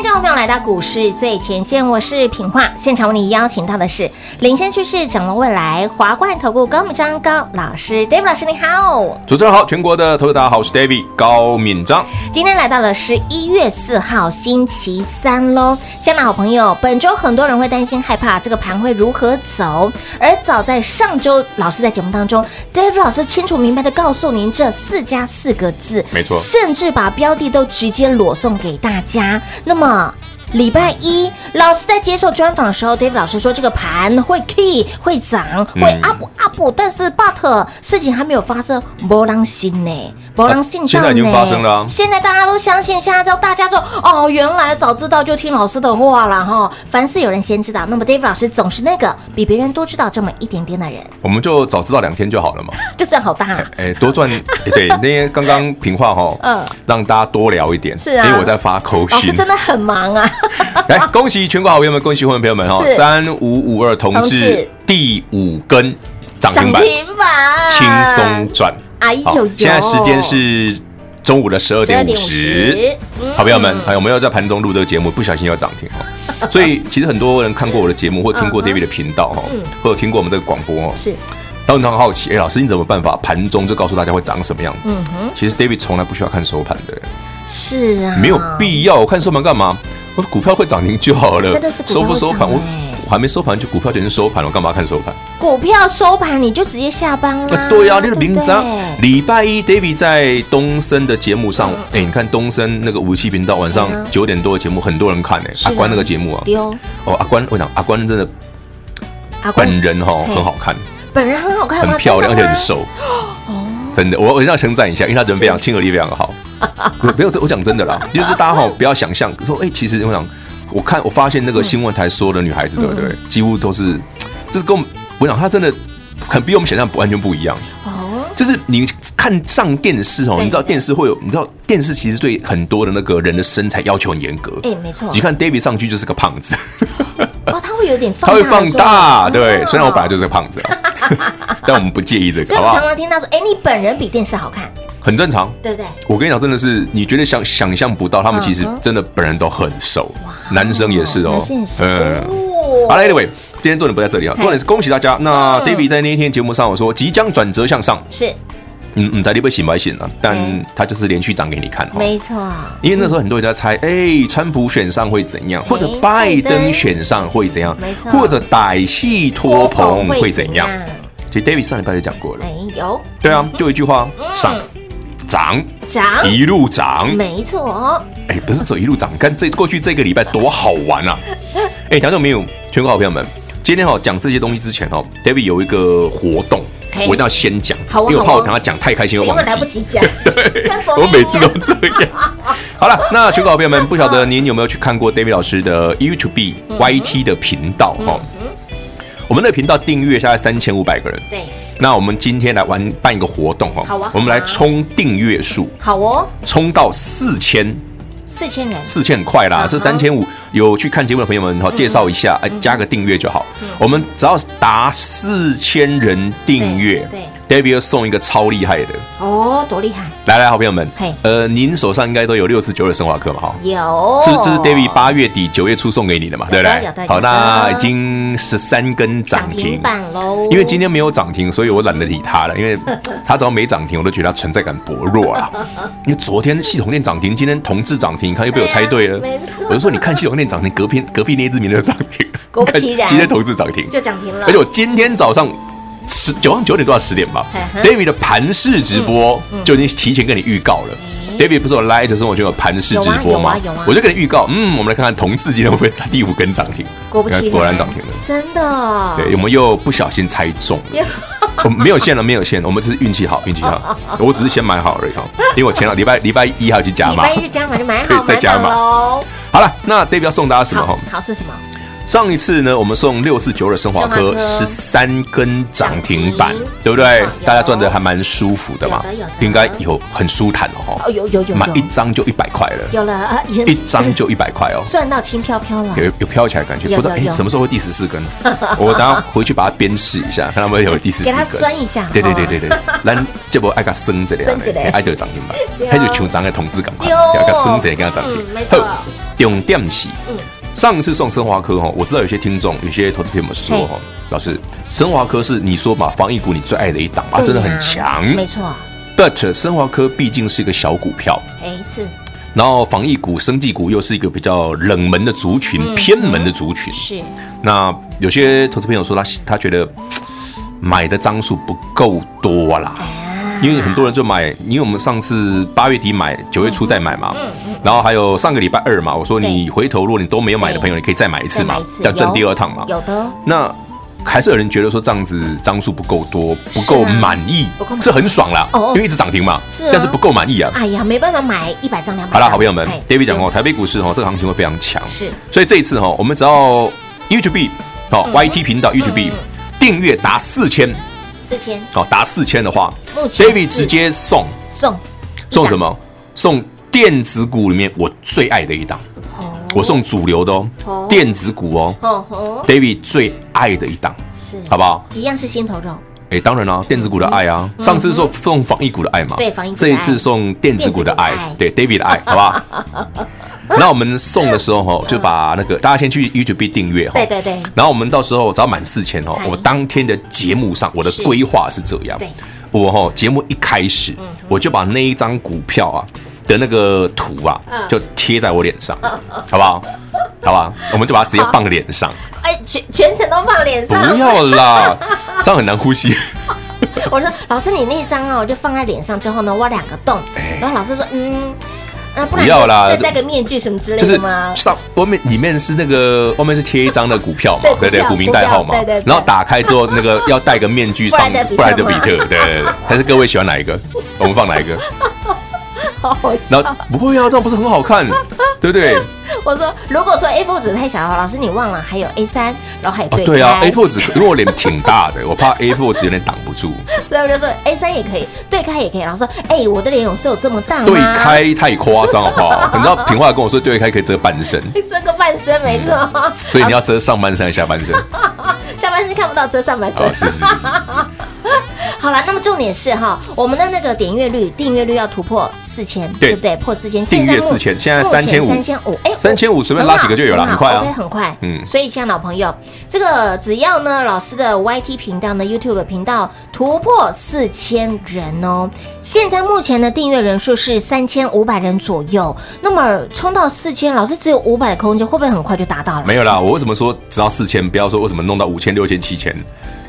欢迎朋友来到股市最前线，我是品化。现场为你邀请到的是领先趋势、掌握未来华冠投顾高敏章高老师，David 老师你好，主持人好，全国的投资大家好，我是 David 高敏章。今天来到了十一月四号星期三喽，亲爱的好朋友，本周很多人会担心害怕这个盘会如何走，而早在上周，老师在节目当中，David 老师清楚明白的告诉您这四加四个字，没错，甚至把标的都直接裸送给大家。那么啊礼拜一，老师在接受专访的时候，David 老师说这个盘会 key 会涨，会 up up，但是 but 事情还没有发生，没人信呢，没人信。现在已经发生了啊，现在大家都相信，现在都大家说哦，原来早知道就听老师的话了哈。凡事有人先知道，那么 David 老师总是那个比别人多知道这么一点点的人。我们就早知道两天就好了嘛，就这样好大。哎，多赚 对，那天刚刚平话哈，嗯，让大家多聊一点，是啊，因为我在发口讯，老师真的很忙啊。来，恭喜全国好朋友们，恭喜会员朋友们哈！三五五二同志第五根涨停板，轻松赚。哎呦，现在时间是中午的十二点五十。好朋友们，还有没有在盘中录这个节目？不小心要涨停哦。所以其实很多人看过我的节目，或听过 David 的频道哈，或者听过我们这个广播哦，是，都很好奇。哎，老师，你怎么办法盘中就告诉大家会涨什么样？嗯哼，其实 David 从来不需要看收盘的，是啊，没有必要看收盘干嘛？我股票会涨停就好了，收不收盘？我我还没收盘就股票就已经收盘了，我干嘛看收盘？股票收盘你就直接下班了。对呀，那个名章。礼拜一 David 在东森的节目上，哎，你看东森那个五七频道晚上九点多的节目，很多人看哎，阿关那个节目啊，哦阿关，我讲阿关真的，本人哈很好看，本人很好看，很漂亮而且很瘦，哦，真的，我我一定要称赞一下，因为他人非常亲和力非常好。没有这，我讲真的啦，就是大家好不要想象说，哎，其实我想，我看我发现那个新闻台所有的女孩子，对不对？几乎都是，这是跟我们，我想她真的，很比我们想象不完全不一样。哦，就是你看上电视哦，你知道电视会有，你知道电视其实对很多的那个人的身材要求很严格。哎，没错。你看 David 上去就是个胖子。哦，他会有点放，他会放大，对。虽然我本来就是个胖子啊，但我们不介意这个。好不好常常听到说，哎，你本人比电视好看。很正常，对不对？我跟你讲，真的是你绝对想想象不到，他们其实真的本人都很瘦，男生也是哦。嗯，好了，Anyway，今天重点不在这里啊，重点是恭喜大家。那 David 在那一天节目上我说即将转折向上，是，嗯嗯，在你被醒白醒了，但他就是连续涨给你看，没错。因为那时候很多人在猜，哎，川普选上会怎样，或者拜登选上会怎样，没错，或者歹戏托棚会怎样。其实 David 上礼拜就讲过了，没有，对啊，就一句话上。涨涨一路涨，没错。哎，不是走一路涨，看这过去这个礼拜多好玩啊！哎，听到没有？全国好朋友们，今天哦讲这些东西之前哦，David 有一个活动，我一定要先讲，因为我怕我等下讲太开心，我忘记，来不及讲。对，我每次都这样。好了，那全国好朋友们，不晓得您有没有去看过 David 老师的 YouTube YT 的频道哦？我们的频道订阅现在三千五百个人。对。那我们今天来玩办一个活动哈，好啊，我们来冲订阅数，好哦，冲到四千，四千人，四千很快啦，这三千五有去看节目的朋友们哈，介绍一下，哎，加个订阅就好，我们只要达四千人订阅，对。David 送一个超厉害的哦，多厉害！来来，好朋友们，嘿，呃，您手上应该都有六四九二生化课嘛？哈，有，这这是 David 八月底九月初送给你的嘛？对不对？好，那已经十三根涨停板喽。因为今天没有涨停，所以我懒得理他了。因为 他只要没涨停，我都觉得他存在感薄弱了。因为昨天系统店涨停，今天同志涨停，你看又被我猜对了。我就说，你看系统店涨停，隔壁隔壁那只名就涨停，果不其然，今天同志涨停就涨停了。而且我今天早上。十九上九点多到十点吧，David 的盘式直播就已经提前跟你预告了。David 不是我 Light 生活圈有盘式直播吗？我就跟你预告，嗯，我们来看看同志今天会不会在第五根涨停？果不其然，果然涨停了，真的。对，我们又不小心猜中了，我没有线了，没有线，我们只是运气好，运气好。我只是先买好而已哈，因为我前两礼拜礼拜一还要去加码，礼拜一加码就买好，再加码喽。好了，那 David 要送大家什么？好是什么？上一次呢，我们送六四九二升华科十三根涨停板，对不对？大家赚的还蛮舒服的嘛，应该以后很舒坦哦。哦，有有有，买一张就一百块了，有了啊，一张就一百块哦，赚到轻飘飘了，有有飘起来感觉，不知道哎，什么时候会第十四根？我等下回去把它鞭试一下，看他们有第十四根，给它酸一下。对对对对对，咱这波爱个升这样，爱就涨停板，还就求涨个统治感嘛，要个升这跟它涨停。没错，重点是。上一次送升华科哈，我知道有些听众、有些投资朋友们说哈，老师，升华科是你说嘛，防疫股你最爱的一档吧，真的很强，没错。But 升华科毕竟是一个小股票，哎是。然后防疫股、生技股又是一个比较冷门的族群、偏门的族群，是。那有些投资朋友说他他觉得买的张数不够多啦。因为很多人就买，因为我们上次八月底买，九月初再买嘛，然后还有上个礼拜二嘛，我说你回头如果你都没有买的朋友，你可以再买一次嘛，要赚第二趟嘛。有的。那还是有人觉得说这样子张数不够多，不够满意，是很爽啦，因为一直涨停嘛，但是不够满意啊。哎呀，没办法买一百张两百。好了，好朋友们，David 讲哦，台北股市哦，这个行情会非常强，是。所以这一次哈，我们只要 YouTube 哦，YT 频道 YouTube 订阅达四千。四千。好，达四千的话，David 直接送。送。送什么？送电子股里面我最爱的一档，我送主流的哦，电子股哦，David 最爱的一档，是。好不好？一样是心头肉。哎，当然啦，电子股的爱啊，上次送送防疫股的爱嘛，对，防疫，这一次送电子股的爱，对，David 的爱，好不好？那我们送的时候哈，就把那个大家先去 YouTube 订阅哈。对对对。然后我们到时候只要满四千哦，我当天的节目上我的规划是这样。对。我哈节目一开始，我就把那一张股票啊的那个图啊，就贴在我脸上，好不好？好吧，我们就把它直接放脸上。哎，全全程都放脸上。不要啦，这样很难呼吸。我说老师，你那张哦，就放在脸上之后呢，挖两个洞。然后老师说，嗯。不要啦，再戴个面具什么之类的吗？上外面里面是那个外面是贴一张的股票嘛，对对，股民代号嘛，对对。然后打开之后，那个要戴个面具 放布莱德比特，对对对。还是各位喜欢哪一个？我们放哪一个？好好笑。然后不会啊，这样不是很好看，对不对？我说，如果说 A4 纸太小的话，老师你忘了还有 A3，然后还有对。对啊，A4 纸因为我脸挺大的，我怕 A4 纸有点挡不住。所以我就说 A3 也可以，对开也可以。老师说，哎，我的脸有是有这么大吗？对开太夸张好不好？你知道平话跟我说对开可以遮半身，遮个半身没错。所以你要遮上半身还是下半身？下半身看不到，遮上半身。是是是。好了，那么重点是哈，我们的那个点阅率、订阅率要突破四千，对不对？破四千，订阅四千，现在三千五，三千五，哎，三千五随便拉几个就有了，很快啊，很快，嗯。所以，亲爱的老朋友，这个只要呢，老师的 YT 频道呢，YouTube 频道突破四千人哦，现在目前的订阅人数是三千五百人左右，那么冲到四千，老师只有五百的空间，会不会很快就达到了？没有啦，我为什么说只要四千？不要说为什么弄到五千、六千、七千。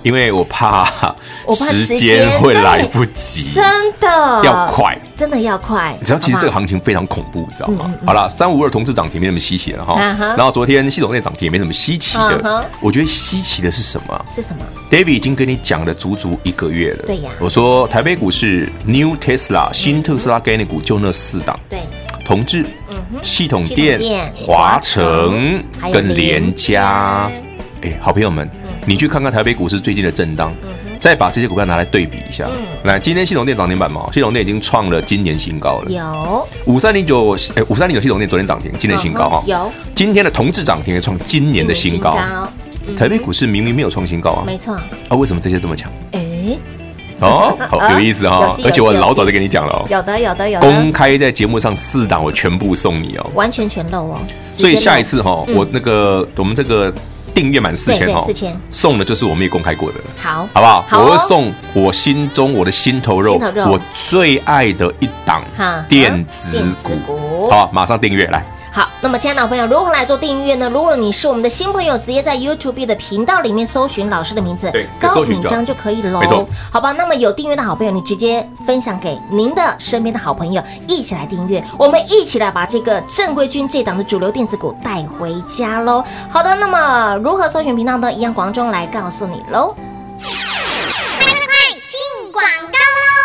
因为我怕，我怕时间会来不及，真的要快，真的要快。你知道，其实这个行情非常恐怖，你知道吗？好了，三五二同志涨停没那么稀奇了哈。然后昨天系统内涨停也没那么稀奇的。我觉得稀奇的是什么？是什么？David 已经跟你讲了足足一个月了。对呀。我说台北股市 New Tesla 新特斯拉概念股就那四档。对。同志、系统电、华城跟联家。哎，好朋友们。你去看看台北股市最近的震荡，再把这些股票拿来对比一下。来，今天系统电涨停板嘛，系统电已经创了今年新高了。有五三零九，哎，五三零九系统电昨天涨停，今年新高哈。有今天的同志涨停也创今年的新高。台北股市明明没有创新高啊，没错。啊，为什么这些这么强？哎，哦，好 有意思哈。而且我老早就跟你讲了，有的有的有。公开在节目上四档，我全部送你哦，完全全漏哦。所以下一次哈，我那个我们这个。订阅满四千哈，送的就是我们也公开过的，好，好不好？我会送我心中我的心头肉，我最爱的一档电子股，好，马上订阅来。好，那么亲爱的朋友，如何来做订阅呢？如果你是我们的新朋友，直接在 YouTube 的频道里面搜寻老师的名字，高敏章就可以喽。没错，好吧。那么有订阅的好朋友，你直接分享给您的身边的好朋友，一起来订阅，我们一起来把这个正规军这档的主流电子股带回家喽。好的，那么如何搜寻频道呢？一样广中来告诉你喽。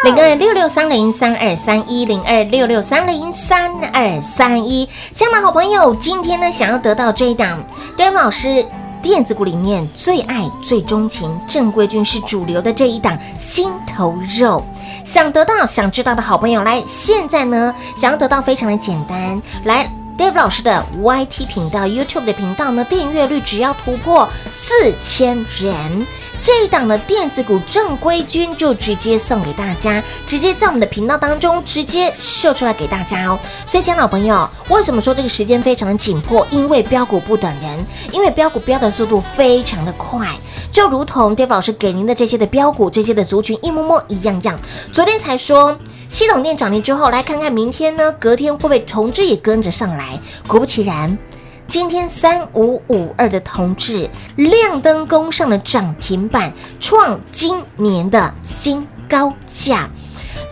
零二六六三零三二三一零二六六三零三二三一，亲爱的好朋友，今天呢，想要得到这一档 David 老师电子股里面最爱、最钟情、正规军是主流的这一档心头肉。想得到、想知道的好朋友，来，现在呢，想要得到非常的简单，来。Dave 老师的 YT 频道、YouTube 的频道呢，订阅率只要突破四千人，这一档的电子股正规军就直接送给大家，直接在我们的频道当中直接秀出来给大家哦。所以，亲爱的老朋友，为什么说这个时间非常的紧迫？因为标股不等人，因为标股标的速度非常的快，就如同 Dave 老师给您的这些的标股、这些的族群一模模一样样。昨天才说。系统电涨停之后，来看看明天呢？隔天会不会同致也跟着上来？果不其然，今天三五五二的同志亮灯攻上了涨停板，创今年的新高价，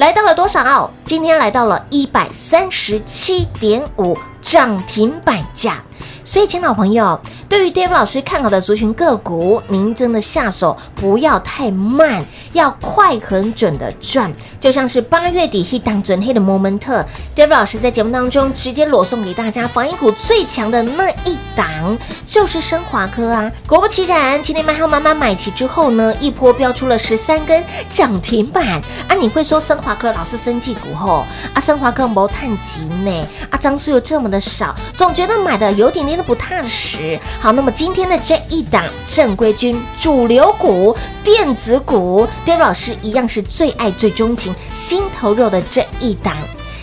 来到了多少？今天来到了一百三十七点五涨停板价。所以，亲老朋友，对于 Dave 老师看好的族群个股，您真的下手不要太慢，要快很准的赚。就像是八月底黑档准黑的摩门特，Dave 老师在节目当中直接裸送给大家，防疫股最强的那一档就是升华科啊。果不其然，今天买好满满买齐之后呢，一波飙出了十三根涨停板啊！你会说升华科老是生技股后啊？升华科没探及呢？阿，张数又这么的少，总觉得买的有点点的。不踏实。好，那么今天的这一档正规军主流股电子股，David 老师一样是最爱最钟情心头肉的这一档。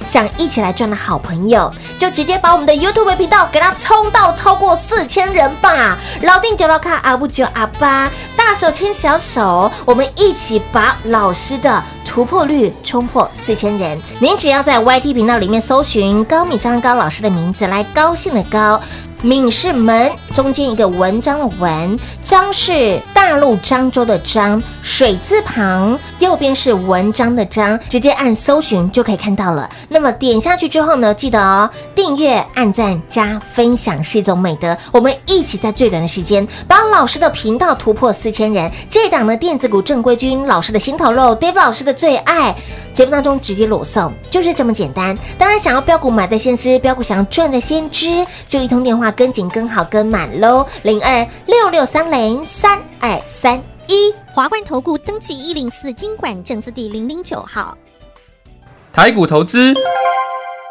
想一起来赚的好朋友，就直接把我们的 YouTube 频道给它冲到超过四千人吧！老定九老卡阿不九阿八，大手牵小手，我们一起把老师的突破率冲破四千人。您只要在 YT 频道里面搜寻高米章高老师的名字，来高兴的高。敏是门，中间一个文章的文，章是大陆漳州的漳，水字旁，右边是文章的章，直接按搜寻就可以看到了。那么点下去之后呢，记得哦，订阅、按赞、加分享是一种美德。我们一起在最短的时间把老师的频道突破四千人。这档呢，电子股正规军，老师的心头肉，Dave 老师的最爱。节目当中直接裸送，就是这么简单。当然，想要标股买在先知，标股想要赚在先知，就一通电话跟紧、跟好、跟满喽。零二六六三零三二三一，华冠投顾登记一零四经管证字第零零九号，台股投资。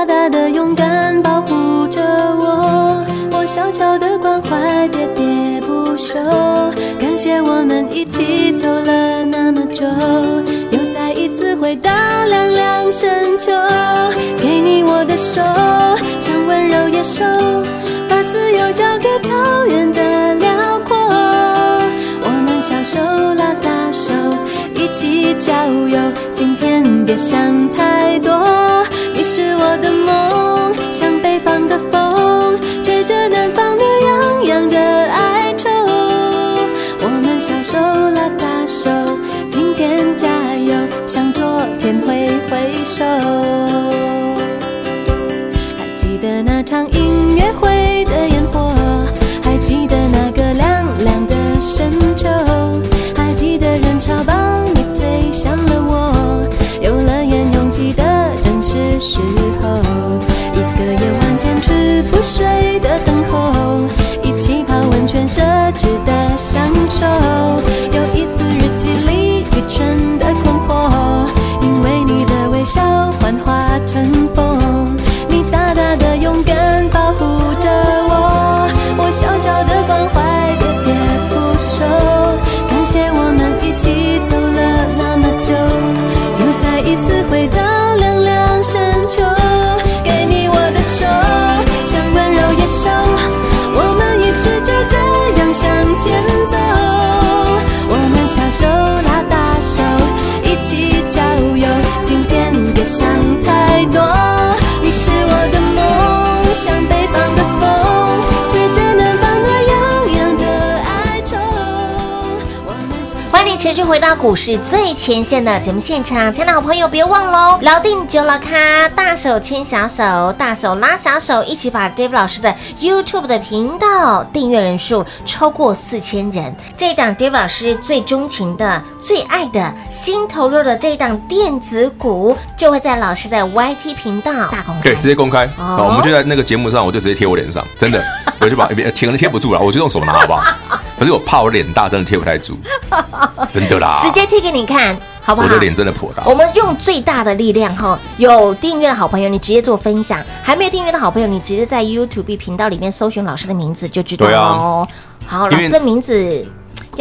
大大的勇敢保护着我，我小小的关怀喋喋不休。感谢我们一起走了那么久，又再一次回到凉凉深秋。给你我的手，像温柔野兽，把自由交给草原的辽阔。我们小手拉大手，一起郊游。今天别想太多。我的梦像北方的风吹着南方暖洋洋的哀愁。我们小手拉大手今天加油向昨天挥挥手。还记得那场音乐会？不睡的等候，持续回到股市最前线的节目现场，亲爱的好朋友，别忘喽，老定九老咖，大手牵小手，大手拉小手，一起把 Dave 老师的 YouTube 的频道订阅人数超过四千人。这一档 Dave 老师最钟情的、最爱的、心头肉的这一档电子股，就会在老师的 YT 频道大公开，对，直接公开。哦好，我们就在那个节目上，我就直接贴我脸上，真的，我就把贴可能贴不住了，我就用手拿，好不好？可是我怕我脸大，真的贴不太住，真的啦。直接贴给你看，好不好？我的脸真的颇大。我们用最大的力量哈，有订阅的好朋友，你直接做分享；还没有订阅的好朋友，你直接在 YouTube 频道里面搜寻老师的名字就知道对啊哦。好，老师的名字，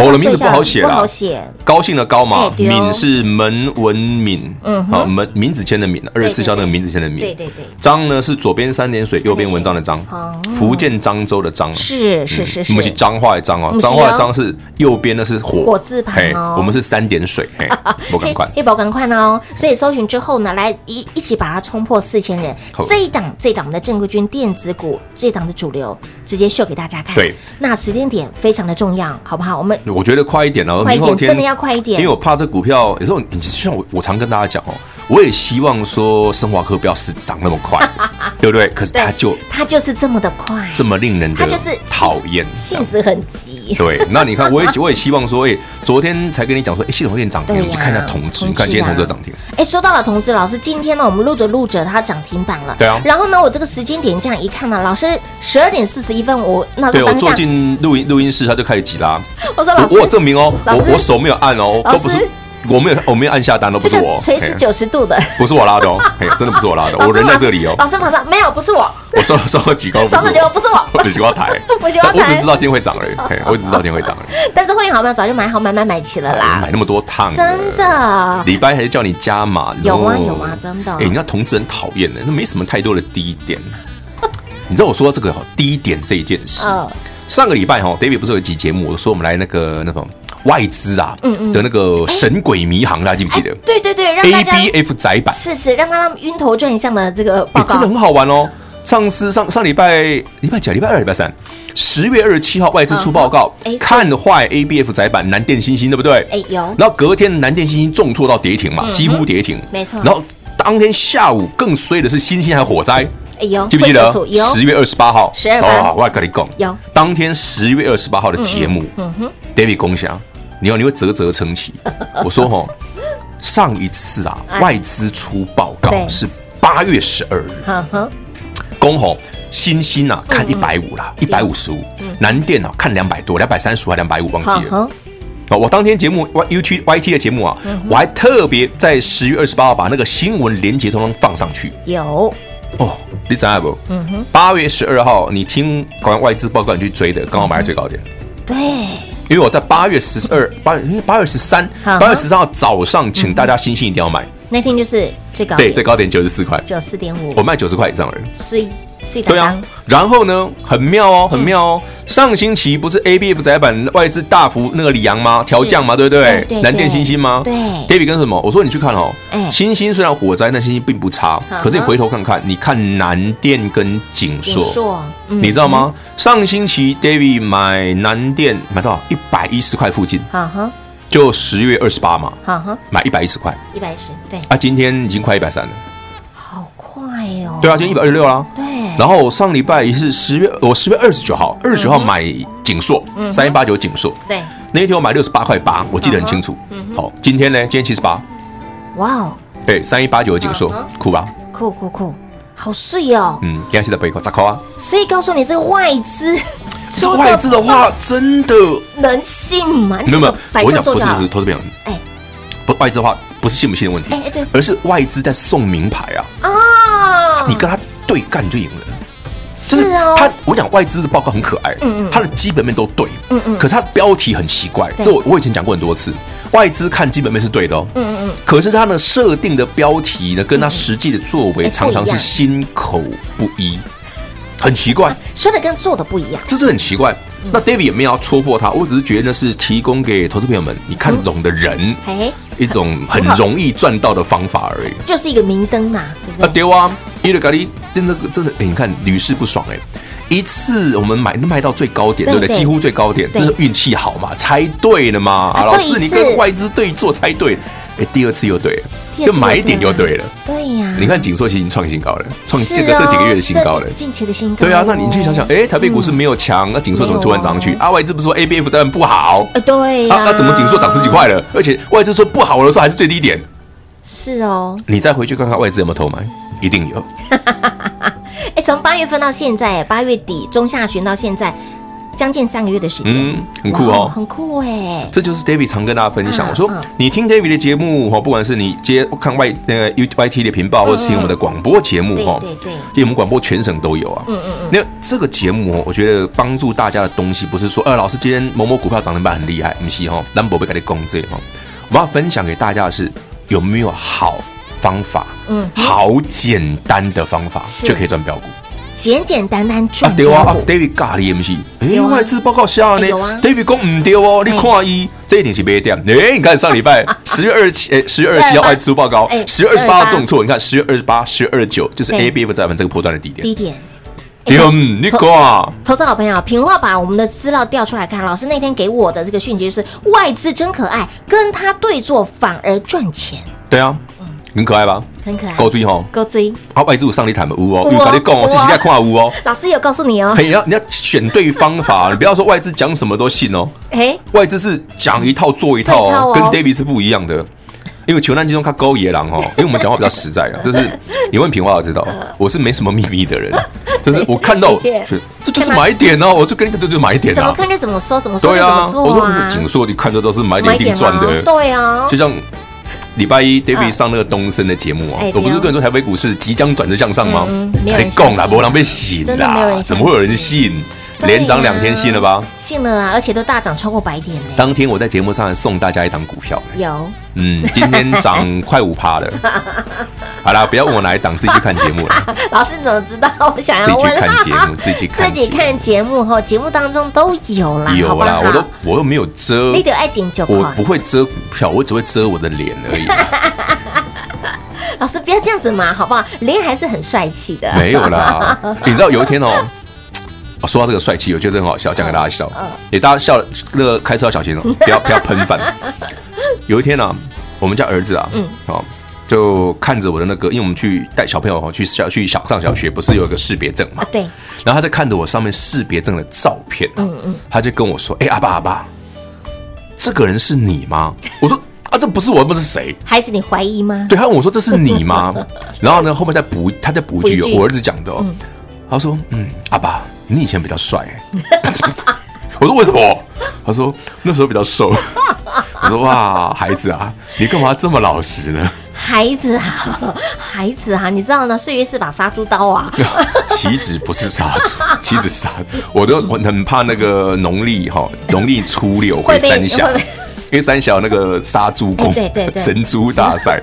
我的名字不好写不啦好写。高兴的高嘛敏是门文敏，嗯哼。好门名字签的敏，二十四孝那个名字签的敏。对对对，张呢是左边三点水，右边文章的章哦，福建漳州的漳。是是是是，我们是彰化的彰哦不，是哦彰化的彰是右边的是火。火字旁哦。我们是三点水，嘿，不赶快。黑宝赶快哦！所以搜寻之后呢，来一一起把它冲破四千人。好。这一档这一档我们的正规军电子股，这一档的主流，直接秀给大家看。对，那时间点非常的重要，好不好？我们我觉得快一点哦，快一点，明后天真的要快一点因为。我怕这股票有时候，你像我，我常跟大家讲哦，我也希望说生华科不要是涨那么快，对不对？可是它就它就是这么的快，这么令人就是讨厌，性子很急。对，那你看，我也我也希望说，哎，昨天才跟你讲说，哎，系统有点涨停，我们去看一下同志，同志啊你看今天同志涨停，哎，说到了同志老师，今天呢，我们录着录着，它涨停板了。对啊然后呢，我这个时间点这样一看呢，老师十二点四十一分，我那对我坐进录音录音室，他就开始急拉，我说老我我有，证明哦，我我手没有按哦，都不是，我没有我没有按下单，都不是我，垂直九十度的，不是我拉的哦，嘿，真的不是我拉的，我人在这里哦，老师马上没有，不是我，我稍稍微举高，不老师是我，觉 得不是我，我不喜欢抬，我喜欢抬我只知道今天会涨而已，嘿，我只知道今天会涨而已。但是会员好朋友早就买好买买买齐了啦。买，那么多趟，真的。礼拜还是叫你加码，有啊有啊真的。哎，你看同志很讨厌的，那没什么太多的低点。你知道我说到这个哈低点这一件事，嗯上个礼拜哈，David 不是有一集节目，我说我们来那个那种外资啊嗯嗯的那个神鬼迷航，大家记不记得对对对，让大家？ABF 窄版，是是让他们晕头转向的这个报哎，真的，很好玩哦。上次上上礼拜礼拜几啊？礼拜二、礼拜三，十月二十七号外资出报告嗯哎，看坏 ABF 窄版南电星星，对不对？哎有然后隔天南电星星重挫到跌停嘛，几乎跌停。没错然后当天下午更衰的是星星还火灾，哎有记不记得会手？有十月二十八号，12番哦，我要跟你讲，有当天十月二十八号的节目，嗯哼，David 共享，你要你会啧啧称奇。我说哈，上一次啊哎，外资出报告是八月十二日。呵呵，公吼新兴啊看一百五啦，一百五十五，南电啊看两百多，两百三十五还两百五，忘记了。哦，我当天节目 Y YouTube YT 的节目啊，我还特别在十月二十八号把那个新闻连接通通放上去。有哦，你知道不？嗯哼，八月十二号你听搞完外资报告你去追的，刚好买在最高点。对，因为我在八月十二、八月八月十三、八月十三号早上，请大家星星一定要买。那天就是最高对，最高点九十四块，九四点五我，卖九十块以上而已。所以对啊，然后呢，很妙哦，很妙哦。上星期不是 ABF 载板外资大幅那个里昂吗？调降吗？对不对？南电、星星吗？对。David 跟什么？我说你去看哦。星星虽然火灾，但星星并不差。可是你回头看看，你看南电跟景硕，你知道吗？上星期 David 买南电买多少？一百一十块附近。就十月二十八嘛。买一百一十块。一百一十，对。啊，今天已经快一百三了。好快哦，对啊，今天一百二十六啦。对，然后上礼拜也是十月，我十月二十九号，二十九号买景硕，三一八九景硕。对，那一天我买六十八块八，我记得很清楚。好，今天呢？今天七十八。哇哦，对，三一八九的景硕，酷吧？酷酷酷，好碎哦。嗯，今天是在背口砸扣啊。所以告诉你，这个外资，这外资的话，真的能信吗？没有没有，我跟你讲，不是不是，投资朋友，哎，不外资的话，不是信不信的问题，哎对，而是外资在送名牌啊。啊，你跟他对干你就赢了。是哦，他我讲外资的报告很可爱，嗯嗯，他的基本面都对，嗯嗯，可是他标题很奇怪，这我我以前讲过很多次，外资看基本面是对的哦，嗯嗯，可是他呢设定的标题呢，跟他实际的作为常常是心口不一，很奇怪，说的跟做的不一样，这是很奇怪。那 David 也没有要戳破他，我只是觉得那是提供给投资朋友们你看懂的人，一种很容易赚到的方法而已，就是一个明灯呐，啊对啊。伊的咖喱，真的真的，你看屡试不爽哎！一次我们买卖到最高点，对不对？几乎最高点，就是运气好嘛，猜对了嘛。啊，老师，你跟外资对坐猜对，哎，第二次又对了，就买点就对了。对呀，你看景硕已经创新高了，创这个这几个月的新高了，近期的新高。对啊，那你去想想，哎，台北股市没有强，那景硕怎么突然涨上去？啊，外资不是说 ABF 载板不好？对啊，那怎么景硕涨十几块了？而且外资说不好的时候还是最低点。是哦，你再回去看看外资有没有偷买。一定有。哎，从八月份到现在，八月底中下旬到现在，将近三个月的时间，嗯，很酷哦，很酷哎。这就是 David 常跟大家分享。我说，你听 David 的节目哈，不管是你接看外那个 YT 的频道，或是听我们的广播节目哈，对对，因为我们广播全省都有啊。嗯嗯嗯。那这个节目，我觉得帮助大家的东西，不是说，呃，老师今天某某股票涨停板很厉害，不是哈，兰博被给你攻这哈。我要分享给大家的是，有没有好方法，嗯，好简单的方法就可以赚标股，简简单单赚。对啊，David 咖喱 MC，哎，外资报告下呢，David 讲唔对哦，你看伊，这一点是没点。哎，你看上礼拜 十月二十七，哎，十月二十七号外资出报告，十月二十八号重挫，你看十月二十八、十月二十九就是 ABF 载板这个波段的低点。低点，嗯，你看，投资好朋友，平话把我们的资料调出来看，老师那天给我的这个讯息就是外资真可爱，跟他对坐反而赚钱。对啊。很可爱吧？很可爱，高追吼，高追。好，外资上你谈的乌哦，有跟你讲哦，这是在看乌哦。老师有告诉你哦，你要你要选对方法，你不要说外资讲什么都信哦。哎，外资是讲一套做一套哦，跟 David 是不一样的。因为求难之中他勾野狼哦，因为我们讲话比较实在啊，就是你问平话我知道，我是没什么秘密的人，就是我看到这就是买点哦，我就跟你讲这就是买点啊。怎么看就怎么说，怎么说就怎么说。我说景硕你看这都是买点一定赚的，对啊，就像。礼拜一，David 上那个东升的节目啊，我不是跟你说台北股市即将转折向上吗？没人讲啦，波浪被洗啦，怎么会有人信？连涨两天信了吧？信了啊，而且都大涨超过百点呢。当天我在节目上还送大家一档股票，有，嗯，今天涨快五趴了。好啦，不要问我哪一档，自己去看节目了。老师你怎么知道？我想要问。自己去看节目，自 己自己看节目后，节目当中都有啦。有啦，我都我又没有遮。你得爱紧就我不会遮股票，我只会遮我的脸而已。老师不要这样子嘛，好不好？脸还是很帅气的。没有啦，你知道有一天哦。说到这个帅气，我觉得真很好笑，讲给大家笑。给大家笑，那个开车要小心哦，不要不要喷饭。有一天呢，我们家儿子啊，哦，就看着我的那个，因为我们去带小朋友去小去小上小学，不是有一个识别证嘛？对。然后他在看着我上面识别证的照片，嗯嗯，他就跟我说：“哎，阿爸阿爸，这个人是你吗？”我说：“啊，这不是我，不是谁？”孩子，你怀疑吗？对，他问我说：“这是你吗？” 然后呢，后面再补，他再补一句，我儿子讲的，哦，他说：“嗯，阿爸。”你以前比较帅，我说为什么？他说那时候比较瘦。我说哇，孩子啊，你干嘛这么老实呢？孩子啊，孩子啊，你知道呢？岁月是把杀猪刀啊。岂止不是杀猪，岂止杀，我都我很怕那个农历哈，农历初六回三峡，因为三峡那个杀猪公，神猪大赛，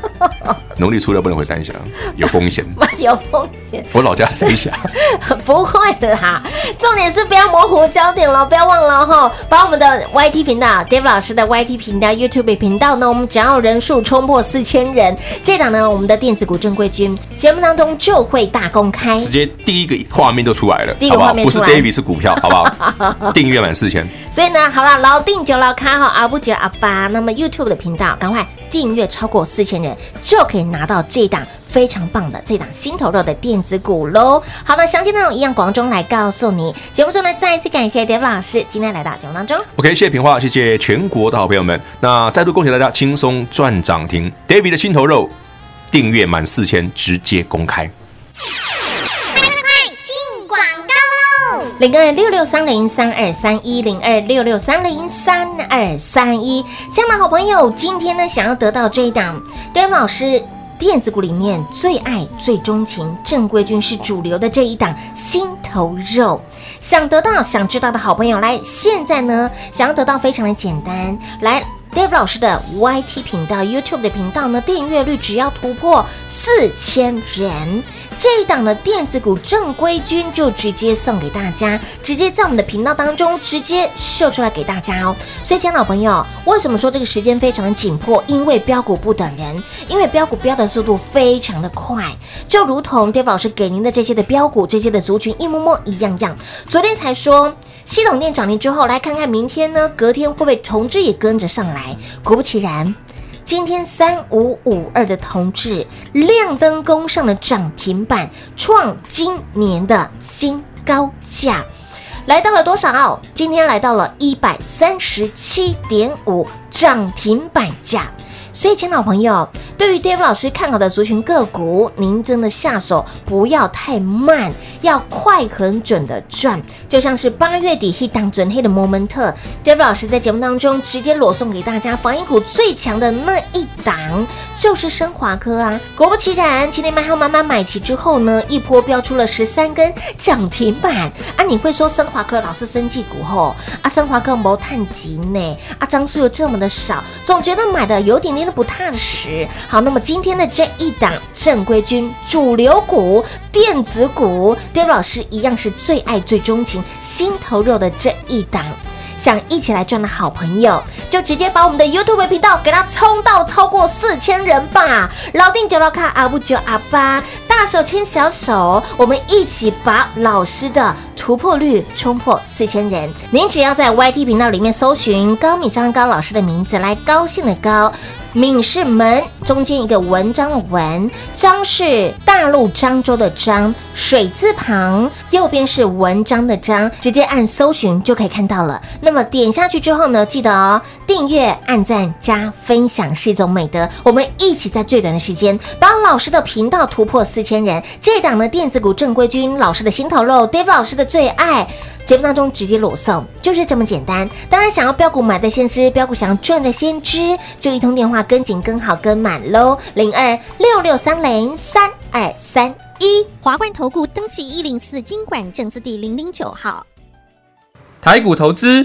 农历初六不能回三峡，有风险。有风险。我老家三峡，不会的啦。重点是不要模糊焦点了，不要忘了哈，把我们的 YT 频道，David 老师的 YT 频道、YouTube 频道呢，我们只要人数冲破四千人，这档呢，我们的电子股正规军节目当中就会大公开，直接第一个画面就出来了，第一个画面出来，不是 David 是股票，好不好？订阅满四千，所以呢，好了，老定就老卡哈，阿不就阿巴，那么 YouTube 的频道赶快订阅超过四千人，就可以拿到这档非常棒的这档心头肉的电子股喽。好了，详细内容一样，广中来告诉你。节目中呢，再一次感谢 David 老师今天来到节目当中。OK，谢谢平花，谢谢全国的好朋友们。那再度恭喜大家轻松赚涨停，David 的心头肉订阅满四千直接公开。零二六六三零三二三一零二六六三零三二三一，亲爱的好朋友，今天呢，想要得到这一档 David 老师电子股里面最爱、最钟情、正规军是主流的这一档心头肉，想得到、想知道的好朋友，来，现在呢，想要得到非常的简单，来。Dave 老师的 YT 频道、YouTube 的频道呢，订阅率只要突破四千人，这一档的电子股正规军就直接送给大家，直接在我们的频道当中直接秀出来给大家哦。所以，亲爱的朋友，为什么说这个时间非常的紧迫？因为标股不等人，因为标股标的速度非常的快，就如同 David 老师给您的这些的标股、这些的族群一模模一样样。昨天才说。系统电涨停之后，来看看明天呢？隔天会不会同致也跟着上来？果不其然，今天三五五二的同志亮灯攻上了涨停板，创今年的新高价，来到了多少？今天来到了一百三十七点五涨停板价。所以，亲老朋友，对于 Dave 老师看好的族群个股，您真的下手不要太慢，要快很准的赚。就像是八月底黑档准黑的摩门特，David 老师在节目当中直接裸送给大家，防疫股最强的那一档就是升华科啊。果不其然，今天买好满满买齐之后呢，一波飙出了十三根涨停板啊！你会说升华科老是生技股后啊，升华科没探级呢？啊，张数又这么的少，总觉得买的有点点。不踏实。好，那么今天的这一档正规军主流股电子股，David 老师一样是最爱最钟情心头肉的这一档，想一起来赚的好朋友，就直接把我们的 YouTube 频道给它冲到超过四千人吧！老定九老卡阿不九阿八，大手牵小手，我们一起把老师的突破率冲破四千人。您只要在 YT 频道里面搜寻高敏章高老师的名字，来高兴的高。闽是门，中间一个文章的文，漳是大陆漳州的漳，水字旁，右边是文章的章，直接按搜寻就可以看到了。那么点下去之后呢，记得哦，订阅、按赞、加分享是一种美德。我们一起在最短的时间把老师的频道突破四千人。这档呢，电子股正规军，老师的心头肉，Dave 老师的最爱。节目当中直接裸送，就是这么简单。当然，想要标股买在先知，标股想要赚在先知，就一通电话跟紧、跟好、跟满喽。零二六六三零三二三一，华冠投顾登记一零四经管证字第零零九号，台股投资。